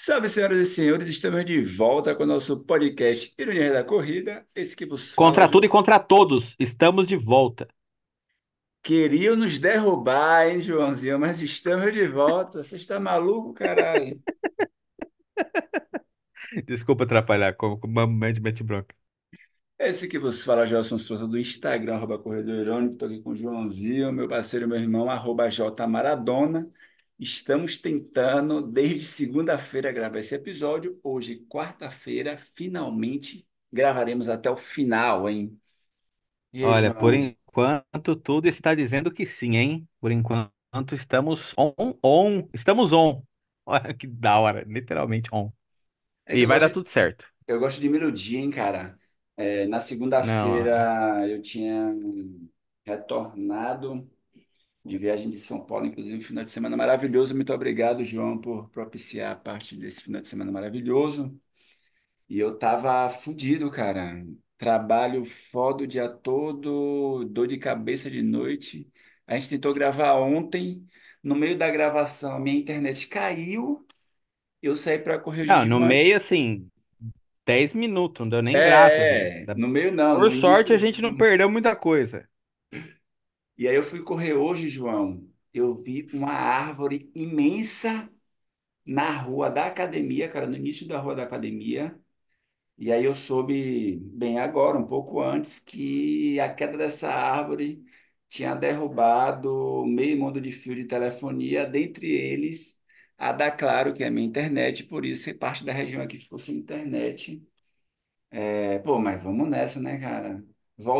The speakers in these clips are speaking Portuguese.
Salve, senhoras e senhores, estamos de volta com o nosso podcast Ironia da Corrida. Esse que vos fala, Contra tudo e contra todos, estamos de volta. queriam nos derrubar, hein, Joãozinho, mas estamos de volta. Você está maluco, caralho? Desculpa atrapalhar, como como mete, mete bronca. Esse que vos fala, Gelson Souza, do Instagram, arroba Corredor Irônico. Estou aqui com o Joãozinho, meu parceiro, meu irmão, arroba J Maradona. Estamos tentando, desde segunda-feira, gravar esse episódio. Hoje, quarta-feira, finalmente gravaremos até o final, hein? E aí, Olha, por João? enquanto tudo está dizendo que sim, hein? Por enquanto estamos on, on, estamos on. Olha que da hora, literalmente on. É que E eu vai gosto, dar tudo certo. eu gosto de melodia, hein, cara? É, na Não, segunda-feira eu tinha retornado de viagem de São Paulo, inclusive um final de semana maravilhoso. Muito obrigado, João, por propiciar a parte desse final de semana maravilhoso. E eu tava fudido, cara. Trabalho foda o dia todo, dor de cabeça de noite. A gente tentou gravar ontem. No meio da gravação, a minha internet caiu. Eu saí para não, de no meio assim, 10 minutos, não deu nem graças, gente. É, no meio não, no Por sorte a início. gente não perdeu muita coisa. E aí eu fui correr hoje, João. Eu vi uma árvore imensa na rua da academia, cara, no início da rua da academia. E aí eu soube bem agora, um pouco antes, que a queda dessa árvore tinha derrubado meio mundo de fio de telefonia, dentre eles a da Claro, que é a minha internet, por isso parte da região aqui ficou sem internet. É, pô, mas vamos nessa, né, cara?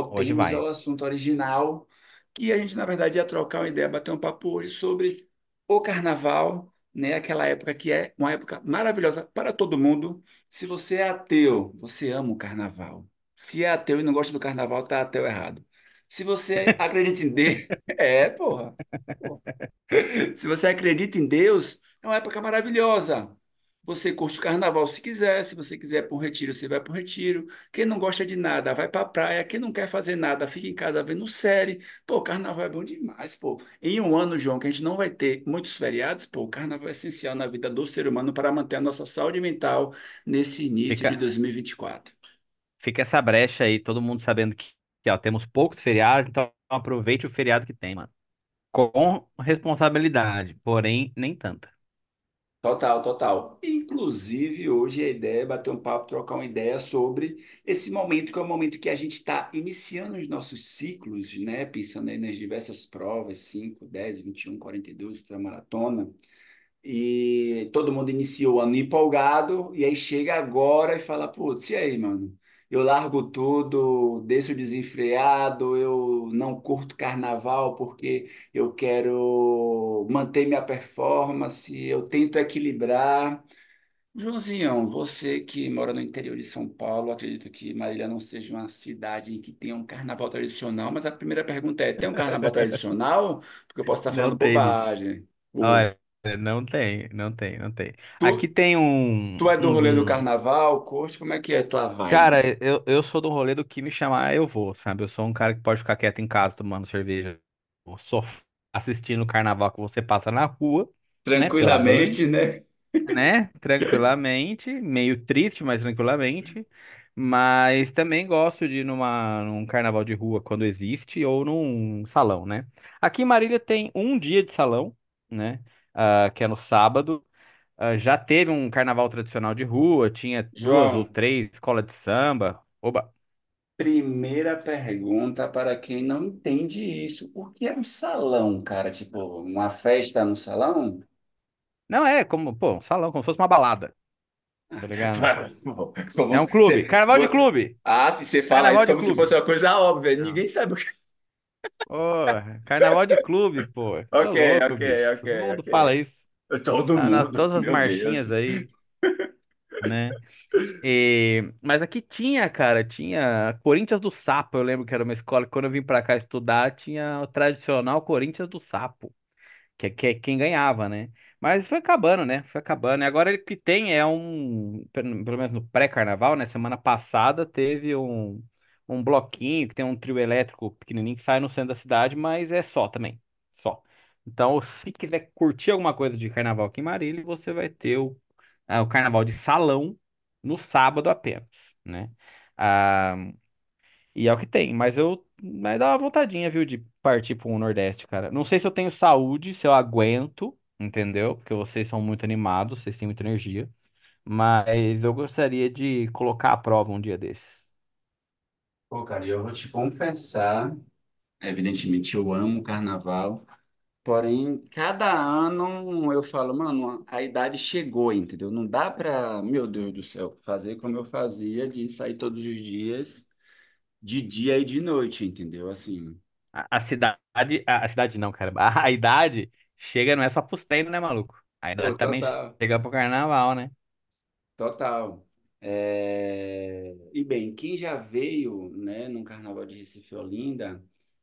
Hoje Voltemos ao assunto original. E a gente, na verdade, ia trocar uma ideia, bater um papo hoje sobre o carnaval, né? Aquela época que é uma época maravilhosa para todo mundo. Se você é ateu, você ama o carnaval. Se é ateu e não gosta do carnaval, tá ateu errado. Se você acredita em Deus, é, porra. Porra. Se você acredita em Deus, é uma época maravilhosa. Você curte o carnaval se quiser, se você quiser para um retiro, você vai para o retiro. Quem não gosta de nada, vai para a praia. Quem não quer fazer nada, fica em casa vendo série. Pô, carnaval é bom demais, pô. Em um ano, João, que a gente não vai ter muitos feriados, pô, o carnaval é essencial na vida do ser humano para manter a nossa saúde mental nesse início de Fica, 2024. fica essa brecha aí, todo mundo sabendo que, que, ó, temos poucos feriados, então aproveite o feriado que tem, mano. Com responsabilidade, porém nem tanta. Total, total. Inclusive, hoje a ideia é bater um papo, trocar uma ideia sobre esse momento, que é o momento que a gente está iniciando os nossos ciclos, né? Pensando aí nas diversas provas, 5, 10, 21, 42, ultramaratona. E todo mundo inicia o ano empolgado, e aí chega agora e fala, putz, e aí, mano? Eu largo tudo, desço desenfreado, eu não curto carnaval porque eu quero manter minha performance, eu tento equilibrar. Joãozinho, você que mora no interior de São Paulo, acredito que Marília não seja uma cidade em que tenha um carnaval tradicional, mas a primeira pergunta é: tem um carnaval tradicional? Porque eu posso estar Não falando temos. bobagem. Ufa. Olha, não tem, não tem, não tem. Aqui Tu, tem um, tu é do rolê do um, carnaval, coxa, como é que é tua Cara, vibe? eu, eu sou do rolê do que me chamar, eu vou, sabe? Eu sou um cara que pode ficar quieto em casa tomando cerveja, só assistindo o carnaval que você passa na rua, né? Pela Band. Tranquilamente, né? né? Tranquilamente, meio triste, mas tranquilamente. Mas também gosto de ir numa, num carnaval de rua quando existe ou num salão, né? Aqui em Marília tem um dia de salão, né? Ah, que é no sábado. Ah, já teve um carnaval tradicional de rua, tinha duas ou João, três escolas de samba. Oba! primeira pergunta para quem não entende isso. O que é um salão, cara? Tipo, uma festa no salão? Não é como, pô, um salão, como se fosse uma balada, tá ligado? Como É um clube, você... carnaval de clube, Ah, se você fala isso carnaval de como se fosse uma coisa óbvia, ninguém sabe o que. Ô, carnaval de clube, pô. Tá Ok, louco, ok, bicho. ok, Todo mundo fala ok. isso. Todo Tá nas mundo, todas as meu Deus. marchinhas aí, né? E, mas aqui tinha, cara, tinha Corinthians do Sapo. Eu lembro que era uma escola que quando eu vim pra cá estudar, tinha o tradicional Corinthians do Sapo, que é que é quem ganhava, né? Mas foi acabando, né? Foi acabando. E agora o que tem é um, pelo pelo menos no pré-carnaval, né? Semana passada teve um, um bloquinho que tem um trio elétrico pequenininho que sai no centro da cidade, mas é só também. Só. Então, se quiser curtir alguma coisa de carnaval aqui em Marília, você vai ter o ah, o carnaval de salão no sábado apenas, né? Ah, e é o que tem, mas eu mas dá uma vontadinha, viu, de partir para um Nordeste, cara. Não sei se eu tenho saúde, se eu aguento, entendeu? Porque vocês são muito animados, vocês têm muita energia, mas eu gostaria de colocar à prova um dia desses. Pô, cara, eu vou te confessar, evidentemente eu amo o carnaval, porém, cada ano eu falo, mano, a idade chegou, entendeu? Não dá pra, meu Deus do céu, fazer como eu fazia de sair todos os dias, de dia e de noite, entendeu? Assim, A, a cidade, a, a cidade não, cara. A, a idade chega, não é só pros treinos, né, maluco? A pô, idade também total. chega pro carnaval, né? Total. É, E bem, quem já veio, né, num carnaval de Recife Olinda,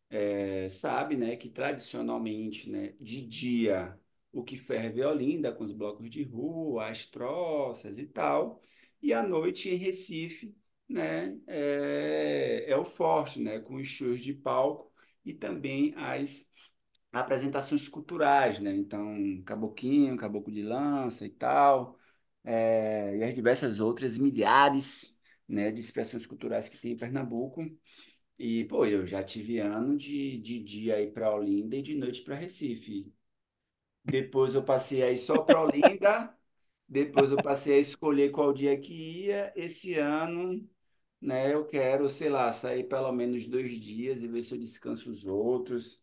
é, sabe, né, que tradicionalmente, né, de dia o que ferve é Olinda, com os blocos de rua, as troças e tal, e à noite em Recife, né, é, é o forte, né, com os shows de palco e também as apresentações culturais, né? Então, Caboquinho, Caboclo de Lança e tal, é, e as diversas outras milhares, né, de expressões culturais que tem em Pernambuco. E, pô, eu já tive ano de, de dia aí para Olinda e de noite para Recife. Depois eu passei aí só para Olinda, depois eu passei a escolher qual dia que ia. Esse ano, né, eu quero, sei lá, sair pelo menos dois dias e ver se eu descanso os outros.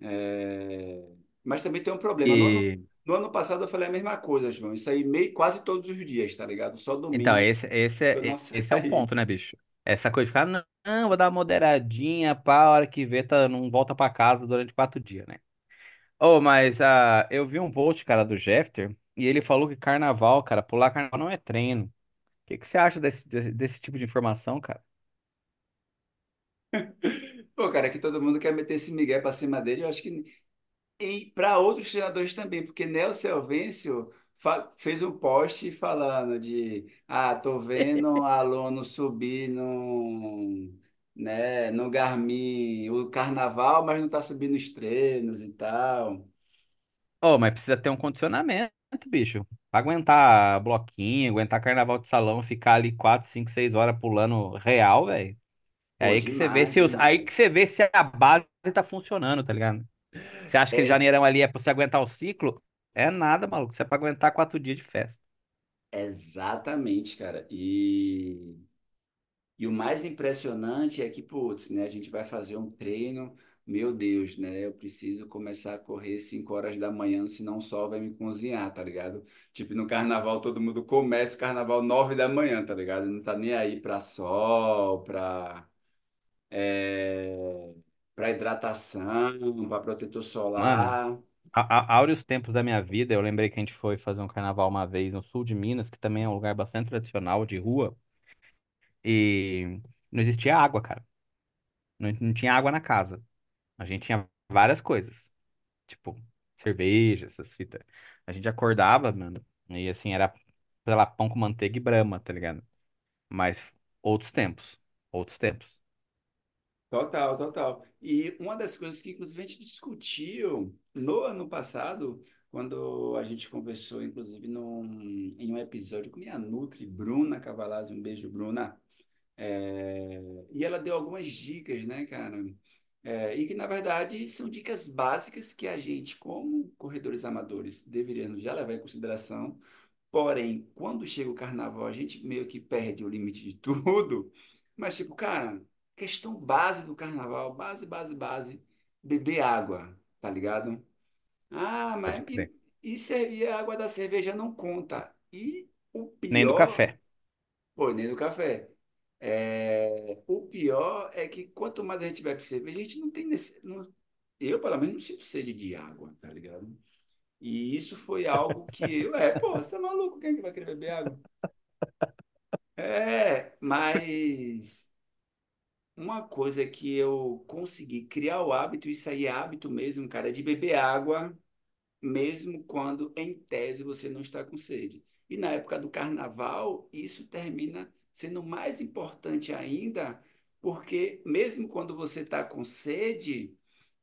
É, Mas também tem um problema. E no ano passado eu falei a mesma coisa, João. Isso aí meio, quase todos os dias, tá ligado? Só então, domingo esse, esse, eu não é, esse é o saí. ponto, né, bicho? Essa coisa de ficar, não, não, vou dar uma moderadinha, pá, a hora que vê, tá, não volta pra casa durante quatro dias, né? Oh, mas ah, eu vi um post, cara, do Jeffter, e ele falou que carnaval, cara, pular carnaval não é treino. O que que você acha desse, desse, desse tipo de informação, cara? Pô, cara, que todo mundo quer meter esse migué pra cima dele. Eu acho que para outros treinadores também, porque Nelson Elvêncio fez um post falando de, ah, tô vendo aluno subir no, né, no Garmin o carnaval, mas não tá subindo os treinos e tal. Oh, mas precisa ter um condicionamento, bicho. Pra aguentar bloquinho, aguentar carnaval de salão, ficar ali 4, 5, 6 horas pulando real, velho. É aí que você vê se os, aí que você vê se a base tá funcionando, tá ligado? Você acha que É janeirão ali é pra você aguentar o ciclo? É nada, maluco. Isso é pra aguentar quatro dias de festa. exatamente, cara. E, e o mais impressionante é que, putz, né, a gente vai fazer um treino, meu Deus, né? Eu preciso começar a correr 5 horas da manhã, senão o sol vai me cozinhar, tá ligado? Tipo, no carnaval todo mundo começa o carnaval 9 da manhã, tá ligado? Não tá nem aí pra sol, pra, é, pra hidratação, pra protetor Mano, solar. a, a, áureos tempos da minha vida, eu lembrei que a gente foi fazer um carnaval uma vez no sul de Minas, que também é um lugar bastante tradicional de rua, e não existia água, cara. Não, não tinha água na casa. A gente tinha várias coisas, tipo cerveja, essas fitas. A gente acordava, mano, e assim, era, sei lá, pão com manteiga e brama, tá ligado? Mas outros tempos, outros tempos. Total, total. E uma das coisas que, inclusive, a gente discutiu no ano passado, quando a gente conversou, inclusive, num, em um episódio com minha Nutri, Bruna Cavalazzi, um beijo, Bruna. É, e ela deu algumas dicas, né, cara? É, e que, na verdade, são dicas básicas que a gente, como corredores amadores, deveríamos já levar em consideração Porém, quando chega o carnaval, a gente meio que perde o limite de tudo. Mas, tipo, cara, questão base do carnaval, base, base, base, beber água, tá ligado? Ah, mas e, e, a água da cerveja não conta. E o Nem do pior, café. pô, nem do café. É, o pior é que quanto mais a gente bebe cerveja, a gente não tem nesse, não- eu, pelo menos, não sinto sede de água, tá ligado? E isso foi algo que eu, é, pô, você tá maluco? Quem é que vai querer beber água? É, mas uma coisa que eu consegui criar o hábito, isso aí é hábito mesmo, cara, é de beber água, mesmo quando, em tese, você não está com sede. E na época do carnaval, isso termina sendo mais importante ainda, porque mesmo quando você está com sede,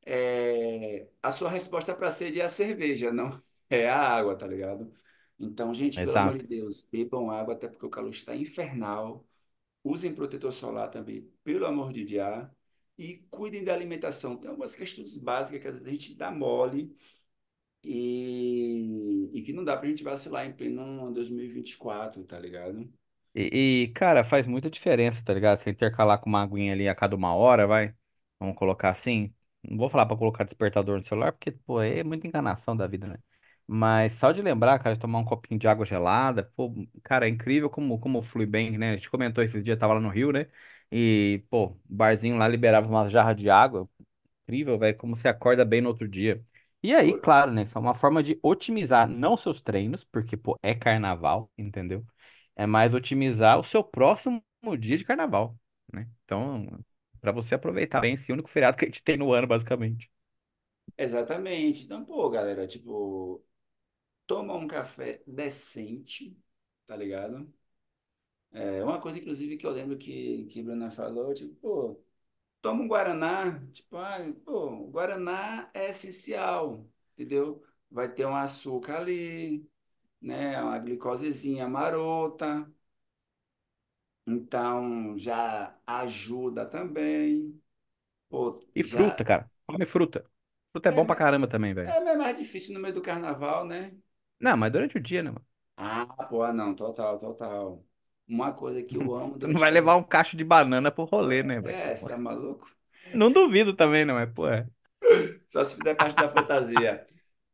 é, a sua resposta para a sede é a cerveja, não é a água, tá ligado? Então, gente, pelo amor de. Deus, bebam água, até porque o calor está infernal. Usem protetor solar também, pelo amor de Deus. E cuidem da alimentação. Tem algumas questões básicas que a gente dá mole e, e que não dá pra gente vacilar em pleno 2024, tá ligado? E, e, cara, faz muita diferença, tá ligado? Você intercalar com uma aguinha ali a cada uma hora, vai. Vamos colocar assim. Não vou falar pra colocar despertador no celular, porque, pô, é muita enganação da vida, né? Mas só de lembrar, cara, de tomar um copinho de água gelada, pô, cara, é incrível como, como flui bem, né? A gente comentou esses dias, tava lá no Rio, né? E, pô, o barzinho lá liberava uma jarra de água. Incrível, velho, como você acorda bem no outro dia. E aí, claro, né? Isso é uma forma de otimizar não seus treinos, porque, pô, é carnaval, entendeu? É mais otimizar o seu próximo dia de carnaval, né? Então, para você aproveitar bem esse único feriado que a gente tem no ano, basicamente. exatamente. Então, pô, galera, tipo, toma um café decente, tá ligado? É uma coisa, inclusive, que eu lembro que, que Bruna falou, tipo, pô, toma um Guaraná, tipo, ah, pô, o Guaraná é essencial, entendeu? Vai ter um açúcar ali, né? Uma glicosezinha marota, então já ajuda também. Pô, E já fruta, cara. Come fruta. Fruta é é, bom pra caramba também, velho. é mais difícil no meio do carnaval, né? Não, mas durante o dia, né, mano? Ah, pô, ah, não, total, total. Uma coisa que eu amo Tu não durante o vai levar um cacho de banana pro rolê, né, velho? É, você tá maluco? Não duvido também, não, mas, pô, é. Só se fizer parte da fantasia.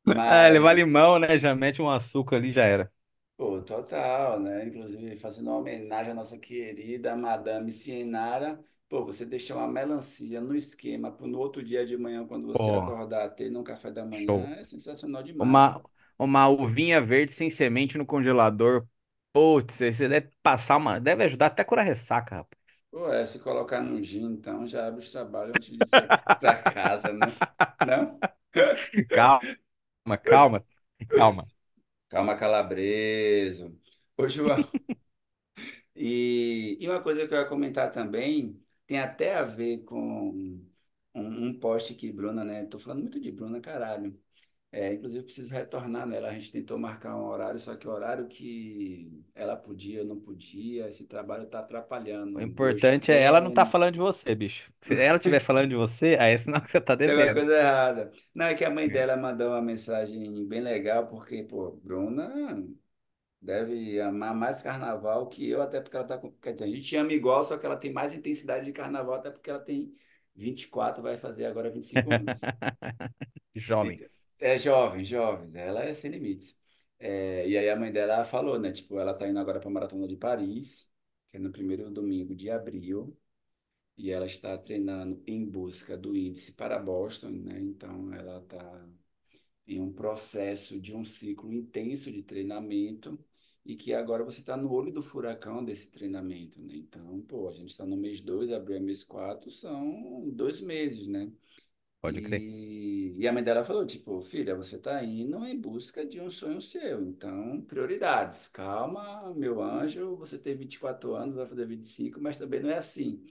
É, levar Mas, limão, né? Já mete um açúcar ali, já era. pô, total, né? Inclusive, fazendo uma homenagem à nossa querida Madame Cienara. Pô, você deixar uma melancia no esquema para no outro dia de manhã, quando você Pô, acordar, ter no café da manhã, show. é sensacional demais. Uma, uma uvinha verde sem semente no congelador. Putz, você deve passar uma. Deve ajudar até a curar ressaca, rapaz. Pô, é, se colocar no gin, então já abre os trabalhos antes de sair para casa, né? Não? Calma, calma, calma. Calma, calabreso. Ô, João, e, e uma coisa que eu ia comentar também, tem até a ver com um, um post que Bruna, né? Tô falando muito de Bruna, caralho. É, inclusive, eu preciso retornar nela. A gente tentou marcar um horário, só que o horário que ela podia, eu não podia. Esse trabalho está O atrapalhando meus importante é ela não tá treinos. falando de você, bicho. Se ela estiver falando de você, aí é sinal que você tá Tem uma devendo. coisa errada. Não, é que a mãe dela mandou uma mensagem bem legal, porque, pô, Bruna deve amar mais carnaval que eu, até porque ela tá com. Quer dizer, a gente ama igual, só que ela tem mais intensidade de carnaval, até porque ela tem 24, vai fazer agora 25 anos. Jovens. É jovem, jovem, ela é sem limites. É, e aí a mãe dela falou, né? Tipo, ela tá indo agora para a Maratona de Paris, que é no primeiro domingo de abril, e ela está treinando em busca do índice para Boston, né? Então ela tá em um processo de um ciclo intenso de treinamento e que agora você está no olho do furacão desse treinamento, né? Então, pô, a gente está no mês 2, abril é mês 4, são dois meses, né? Pode crer. E, e a mãe dela falou, tipo, filha, você está indo em busca de um sonho seu, então, prioridades. Calma, meu anjo, você tem 24 anos, vai fazer 25, mas também não é assim.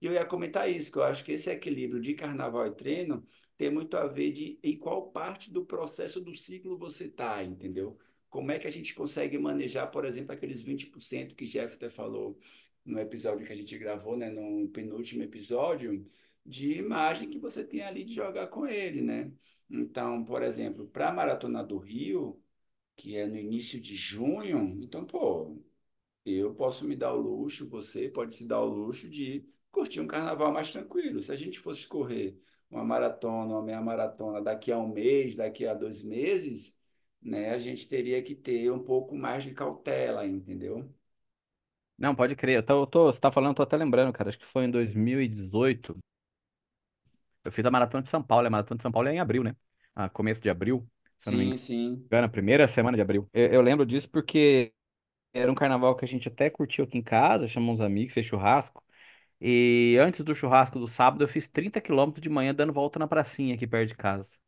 E eu ia comentar isso, que eu acho que esse equilíbrio de carnaval e treino tem muito a ver de em qual parte do processo do ciclo você está, entendeu? Como é que a gente consegue manejar, por exemplo, aqueles 20% que Jeff até falou no episódio que a gente gravou, né, no penúltimo episódio, de imagem que você tem ali de jogar com ele, né? Então, por exemplo, para a Maratona do Rio, que é no início de junho, então, pô, eu posso me dar o luxo, você pode se dar o luxo de curtir um carnaval mais tranquilo. Se a gente fosse correr uma maratona, uma meia maratona daqui a um mês, daqui a dois meses, né, a gente teria que ter um pouco mais de cautela, entendeu? Não, pode crer. Eu tô, eu tô- você tá falando, eu tô até lembrando, cara. Acho que foi em 2018. Eu fiz a Maratona de São Paulo. A Maratona de São Paulo é em abril, né? Ah, começo de abril, Sim, sim. engano, a primeira semana de abril. Eu, eu lembro disso porque era um carnaval que a gente até curtiu aqui em casa, chamou uns amigos, fez churrasco. E antes do churrasco do sábado, eu fiz 30 quilômetros de manhã dando volta na pracinha aqui perto de casa.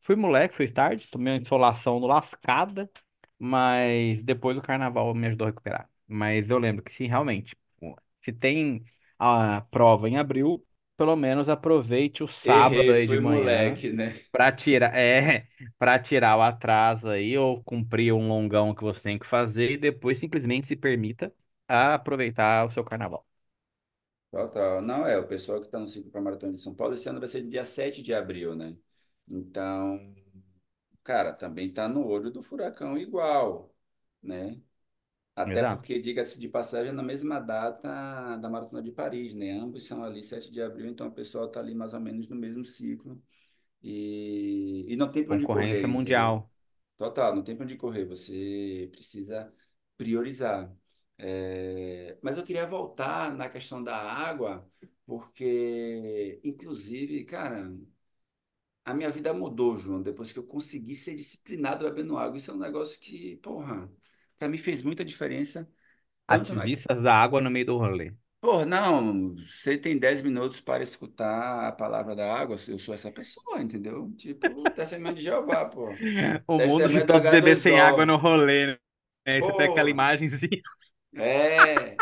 Fui moleque, fui tarde, tomei uma insolação no lascada, mas depois o carnaval me ajudou a recuperar. Mas eu lembro que se realmente, se tem a prova em abril, pelo menos aproveite o sábado Errei, aí de manhã moleque, né? para tirar, é, para tirar o atraso aí ou cumprir um longão que você tem que fazer e depois simplesmente se permita aproveitar o seu carnaval. Total. Não, é, o pessoal que está no ciclo para Maratona de São Paulo, esse ano vai ser dia 7 de abril, né? Então, cara, também tá no olho do furacão igual, né? Até Exato. porque, diga-se de passagem, é na mesma data da Maratona de Paris, né? Ambos são ali 7 de abril, então o pessoal está ali mais ou menos no mesmo ciclo. E, e não tem para onde correr, Concorrência entendeu? mundial. Total, não tem para onde correr. Você precisa priorizar. É, Mas eu queria voltar na questão da água, porque, inclusive, cara, a minha vida mudou, João, depois que eu consegui ser disciplinado bebendo água. Isso é um negócio que, porra, para mim fez muita diferença. Ativistas da água no meio do rolê. Pô, não, você tem 10 minutos para escutar a palavra da água, eu sou essa pessoa, entendeu? Tipo, testemunho de Jeová, pô. O mundo se do todos bebessem água no H2O. rolê, né? Aí você pega aquela imagenzinha. é.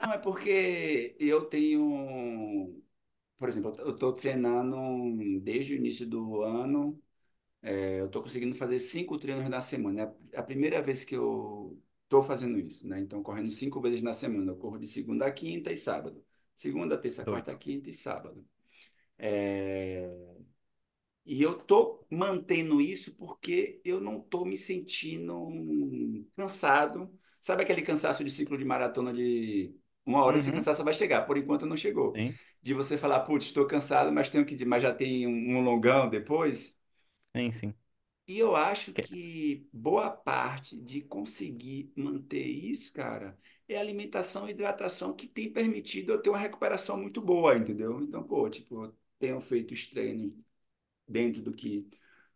Não, é porque eu tenho, por exemplo, eu estou treinando desde o início do ano, é, eu estou conseguindo fazer cinco treinos na semana. É a primeira vez que eu estou fazendo isso, né? Então, correndo cinco vezes na semana. Eu corro de segunda a quinta e sábado. Segunda, terça, quarta, quinta e sábado. É, E eu tô mantendo isso porque eu não tô me sentindo cansado. Sabe aquele cansaço de ciclo de maratona de uma hora esse Uhum. cansaço vai chegar, por enquanto não chegou. Sim, De você falar, putz, estou cansado, mas tenho que, mas já tem um longão depois. Sim, sim. E eu acho Que- que boa parte de conseguir manter isso, cara, é a alimentação e hidratação que tem permitido eu ter uma recuperação muito boa, entendeu? Então, pô, tipo, eu tenho feito os treinos dentro do que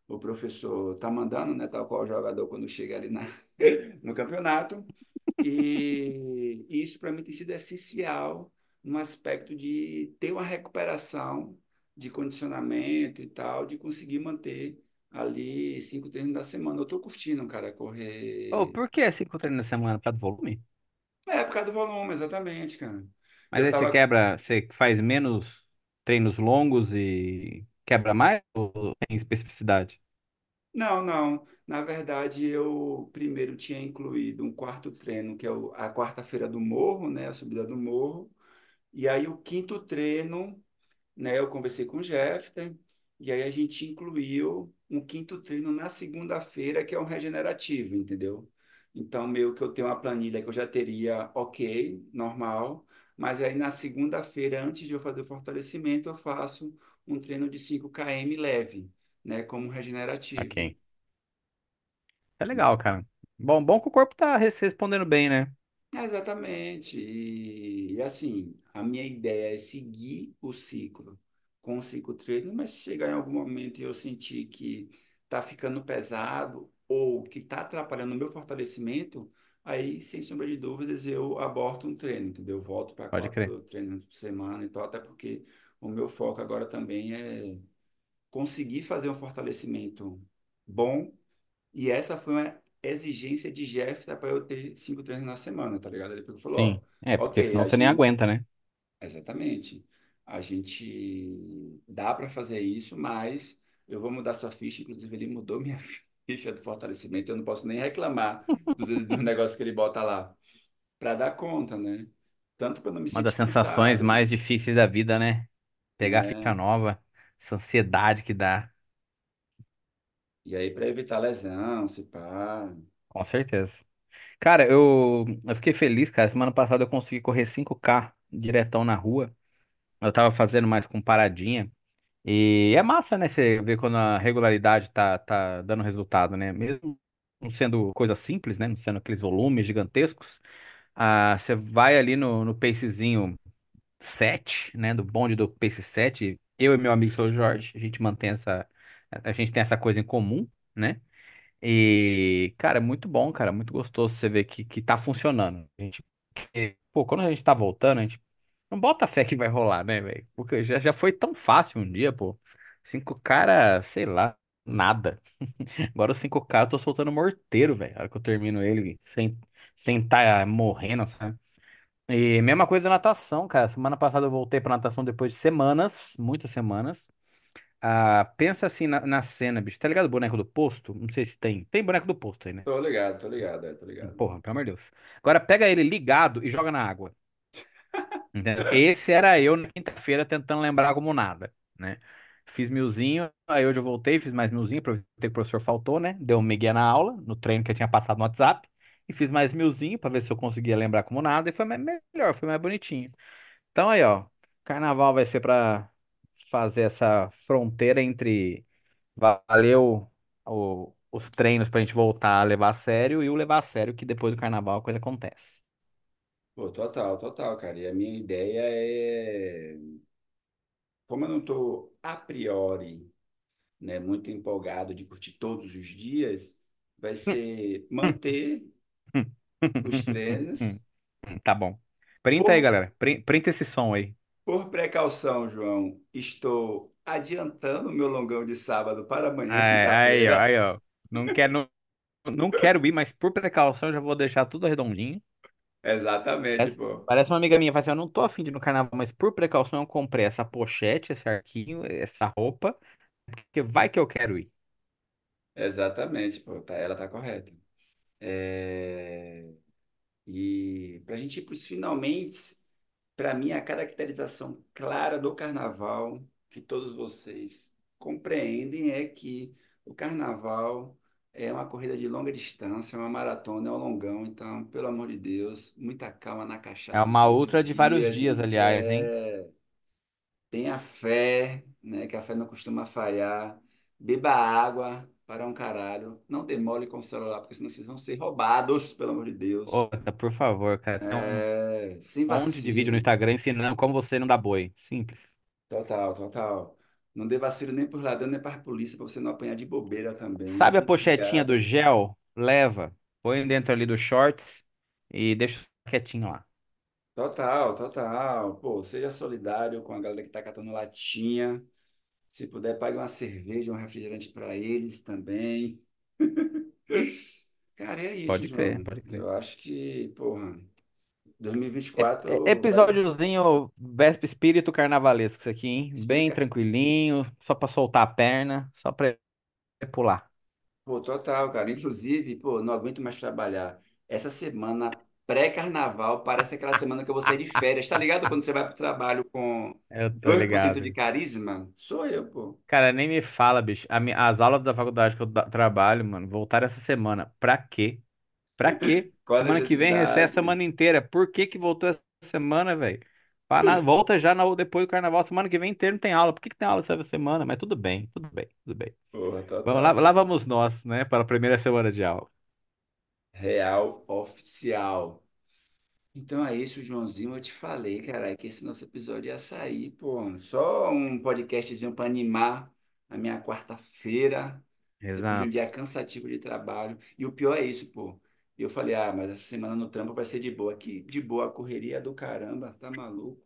o professor está mandando, né? Tal qual o jogador quando chega ali na, no campeonato. E isso para mim tem sido essencial no aspecto de ter uma recuperação de condicionamento e tal, de conseguir manter ali cinco treinos da semana. Eu estou curtindo, cara, correr. por que cinco treinos na semana? Por causa do volume? É, por causa do volume, exatamente, cara. Mas Eu aí você tava. quebra, você faz menos treinos longos e quebra mais ou tem especificidade? Não, não. Na verdade, eu primeiro tinha incluído um quarto treino, que é o- a quarta-feira do morro, né? A subida do morro. E aí o quinto treino, né? Eu conversei com o Jeffter, e aí a gente incluiu um quinto treino na segunda-feira, que é um regenerativo, entendeu? Então, meio que eu tenho uma planilha que eu já teria ok, normal, mas aí na segunda-feira, antes de eu fazer o fortalecimento, eu faço um treino de cinco km leve, né? Como regenerativo. Saquei. É legal, cara. Bom, bom que o corpo tá res- respondendo bem, né? É, Exatamente. E, e, assim, a minha ideia é seguir o ciclo com o ciclo treino, mas se chegar em algum momento e eu sentir que está ficando pesado ou que está atrapalhando o meu fortalecimento, aí, sem sombra de dúvidas, eu aborto um treino, entendeu? Eu volto para Pode crer. quatro treinos por semana e tal, até porque o meu foco agora também é conseguir fazer um fortalecimento bom e essa foi uma exigência de Jeff para eu ter cinco treinos na semana, tá ligado? Ele falou, Sim. É, porque ok, senão você nem gente, aguenta, né? exatamente, a gente dá para fazer isso, mas eu vou mudar sua ficha, inclusive ele mudou minha ficha do fortalecimento, eu não posso nem reclamar dos, negócios que ele bota lá, para dar conta, né? Tanto para não me Uma das sensações cansado, mais difíceis da vida, né? Pegar a ficha nova, essa ansiedade que dá. E aí para evitar lesão, se pá. Com certeza. Cara, eu, eu fiquei feliz, cara. Semana passada eu consegui correr cinco k diretão na rua. Eu tava fazendo mais com paradinha. E é massa, né? Você ver quando a regularidade tá, tá dando resultado, né? Mesmo não sendo coisa simples, né? Não sendo aqueles volumes gigantescos. Ah, você vai ali no, no pacezinho 7, né? Do bonde do pace 7. Eu e meu amigo Sr. Jorge, a gente mantém essa. A gente tem essa coisa em comum, né? E, cara, é muito bom, cara, muito gostoso você ver que, que tá funcionando. A gente, pô, quando a gente tá voltando, a gente não bota fé que vai rolar, né, velho? Porque já, já foi tão fácil um dia, pô. Cinco cara, sei lá, nada. Agora o cinco k eu tô soltando morteiro, velho. A hora que eu termino ele, sem sem tá morrendo, sabe? E mesma coisa natação, cara. Semana passada eu voltei pra natação depois de semanas, muitas semanas. Ah, pensa assim na, na cena, bicho. Tá ligado o boneco do posto? Não sei se tem. Tem boneco do posto aí, né? Tô ligado, tô ligado, é, tô ligado. Porra, pelo amor de Deus. Agora pega ele ligado e joga na água. Entendeu? Esse era eu na quinta-feira tentando lembrar como nada, né? Fiz milzinho, aí hoje eu voltei, fiz mais milzinho, aproveitei que o professor faltou, né? Deu um migué na aula, no treino que eu tinha passado no WhatsApp, e fiz mais milzinho pra ver se eu conseguia lembrar como nada, e foi mais- melhor, foi mais bonitinho. Então aí, ó, carnaval vai ser pra fazer essa fronteira entre valeu o- os treinos pra gente voltar a levar a sério e o levar a sério que depois do carnaval a coisa acontece. Pô, total, total, cara. E a minha ideia é, como eu não tô a priori, né, muito empolgado de curtir todos os dias, vai ser manter os treinos Tá bom. Printa aí, por galera. Prin- Printa esse som aí. Por precaução, João, estou adiantando o meu longão de sábado para amanhã, Aí, aí, ó, quinta-feira. aí, ó. Não quero, não, não quero ir, mas por precaução eu já vou deixar tudo redondinho. Exatamente, Parece, pô. parece uma amiga minha, fala assim, eu não tô afim de ir no carnaval, mas por precaução eu comprei essa pochete, esse arquinho, essa roupa, porque vai que eu quero ir. Exatamente, pô. Tá, ela tá correta. É, E para a gente ir para os finalmente, para mim, a caracterização clara do carnaval, que todos vocês compreendem, é que o carnaval é uma corrida de longa distância, é uma maratona, é um longão. Então, pelo amor de Deus, muita calma na É cachaça nos uma primeiros ultra de vários dias, dias, gente. aliás, hein? É... Tenha fé, né? Que a fé não costuma falhar. Beba água para um caralho. Não demole com o celular, porque senão vocês vão ser roubados, pelo amor de Deus. Outra, por favor, cara. Tem um É, sem monte de vídeo no. Instagram ensinando como você não dá boi. Simples. Total, total. Não dê vacilo nem por ladrão, nem para a polícia, para você não apanhar de bobeira também. Sabe a Fique pochetinha do gel? Leva. Põe dentro ali dos shorts e deixa quietinho lá. Total, total. Pô, seja solidário com a galera que tá catando latinha. Se puder, pague uma cerveja, um refrigerante para eles também. Cara, é isso, Pode crer, João. pode crer. Eu acho que, porra, É- é 2024 vai. Episódiozinho Vespa Espírito Carnavalesco, isso aqui, hein? Bem Explica. tranquilinho, só pra soltar a perna, só pra pular. Pô, total, cara. Inclusive, pô, não aguento mais trabalhar. Essa semana pré-carnaval parece aquela semana que eu vou sair de férias. Tá ligado? Quando você vai pro trabalho com Eu tô 2% de carisma? Sou eu, pô. Cara, nem me fala, bicho. A mi- As aulas da faculdade que eu da- trabalho, mano, voltaram essa semana. Pra quê? Pra quê? Qual Semana que vem recesso a semana inteira. Por que que voltou essa semana, velho? Para nada, Volta já na- depois do carnaval. Semana que vem inteiro não tem aula. Por que que tem aula essa semana? Mas tudo bem, tudo bem, tudo bem. Porra, Vamos lá, lá vamos nós, né, para a primeira semana de aula. Real oficial. Então é isso, Joãozinho. Eu te falei, cara, que esse nosso episódio ia sair, pô. Só um podcastzinho para animar a minha quarta-feira, depois de um Exato. dia cansativo de trabalho. E o pior é isso, pô. E eu falei, ah, mas essa semana no trampo vai ser de boa. Que de boa, a correria é do caramba, tá maluco?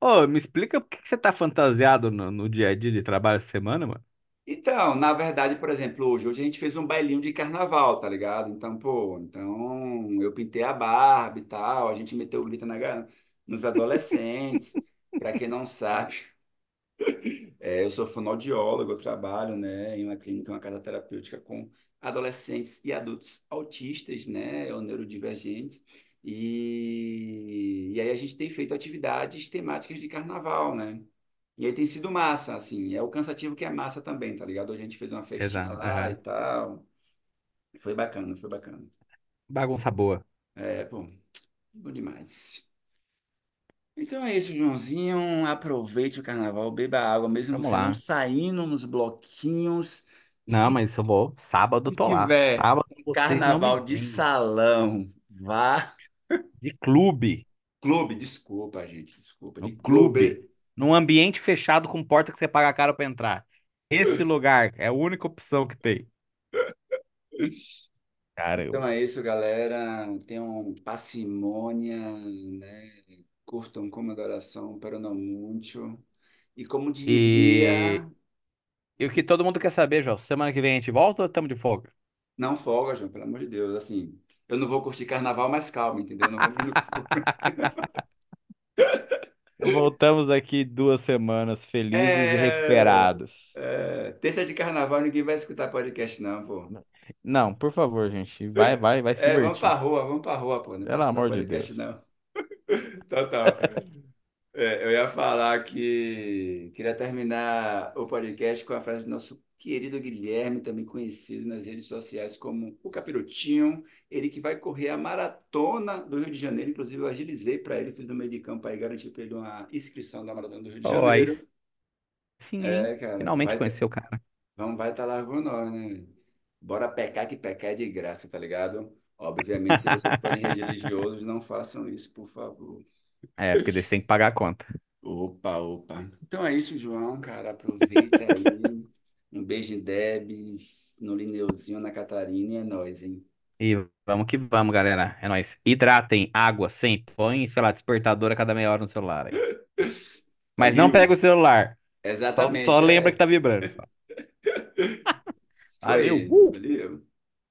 Ô, me explica por que que você tá fantasiado no, no dia a dia de trabalho essa semana, mano? Então, na verdade, por exemplo, hoje, hoje a gente fez um bailinho de carnaval, tá ligado? Então, pô, então eu pintei a barba e tal, a gente meteu o glitter na, gar- nos adolescentes. Pra quem não sabe, é, eu sou fonoaudiólogo, eu trabalho, né, em uma clínica, uma casa terapêutica com adolescentes e adultos autistas, né, ou neurodivergentes. E, e aí a gente tem feito atividades temáticas de carnaval, né? E aí tem sido massa, assim, é o cansativo que é massa também, tá ligado? A gente fez uma festinha Exato. lá e tal. Foi bacana, foi bacana. Bagunça boa. É, pô, bom demais. Então é isso, Joãozinho. Aproveite o carnaval, beba água, mesmo Vamos você não lá. saindo nos bloquinhos. Não, Se mas eu vou. Sábado eu tô lá. tiver Sábado um vocês não me carnaval de veem. salão, vá. De clube. Clube, desculpa, gente, desculpa, No de clube. clube. Num ambiente fechado com porta que você paga caro pra entrar. Esse lugar é a única opção que tem. Cara, eu. Então é isso, galera. Tenham parcimônia, né? Curtam com moderação, pero não muito. E como E, diria, e o que todo mundo quer saber, João, semana que vem a gente volta ou estamos de folga? não folga, João, pelo amor de Deus. Assim, eu não vou curtir carnaval mais calmo, entendeu? Não vou. Voltamos daqui duas semanas felizes e É, recuperados. é, terça de carnaval, ninguém vai escutar podcast, não, pô. Não, por favor, gente, vai, vai, vai se É, vamos pra divertir. rua, vamos pra rua, pô. Não pra Pelo escutar amor de podcast, Deus. não. Total. É, eu ia falar que queria terminar o podcast com a frase do nosso querido Guilherme, também conhecido nas redes sociais como o Capirotinho. Ele que vai correr a maratona do Rio de Janeiro. Inclusive, eu agilizei para ele, fiz no meio de campo aí, garanti para ele uma inscrição da maratona do Rio de Oh, aí Janeiro. sim, hein? É, cara, Finalmente vai conheceu o cara. Vamos, vai estar largo nós, né? Bora pecar que pecar é de graça, tá ligado? Obviamente, se vocês forem religiosos, não façam isso, por favor. É, porque você tem que pagar a conta. Opa, opa. Então é isso, João, cara. Aproveita aí. Um beijo em Debs, no Lineuzinho, na Catarina, e é nóis, hein? E vamos que vamos, galera. É nóis. Hidratem, água, sempre. Põe, sei lá, despertador a cada meia hora no celular aí. Mas não pega o celular. Só, só Exatamente, lembra que é. tá vibrando. só. Valeu. Valeu.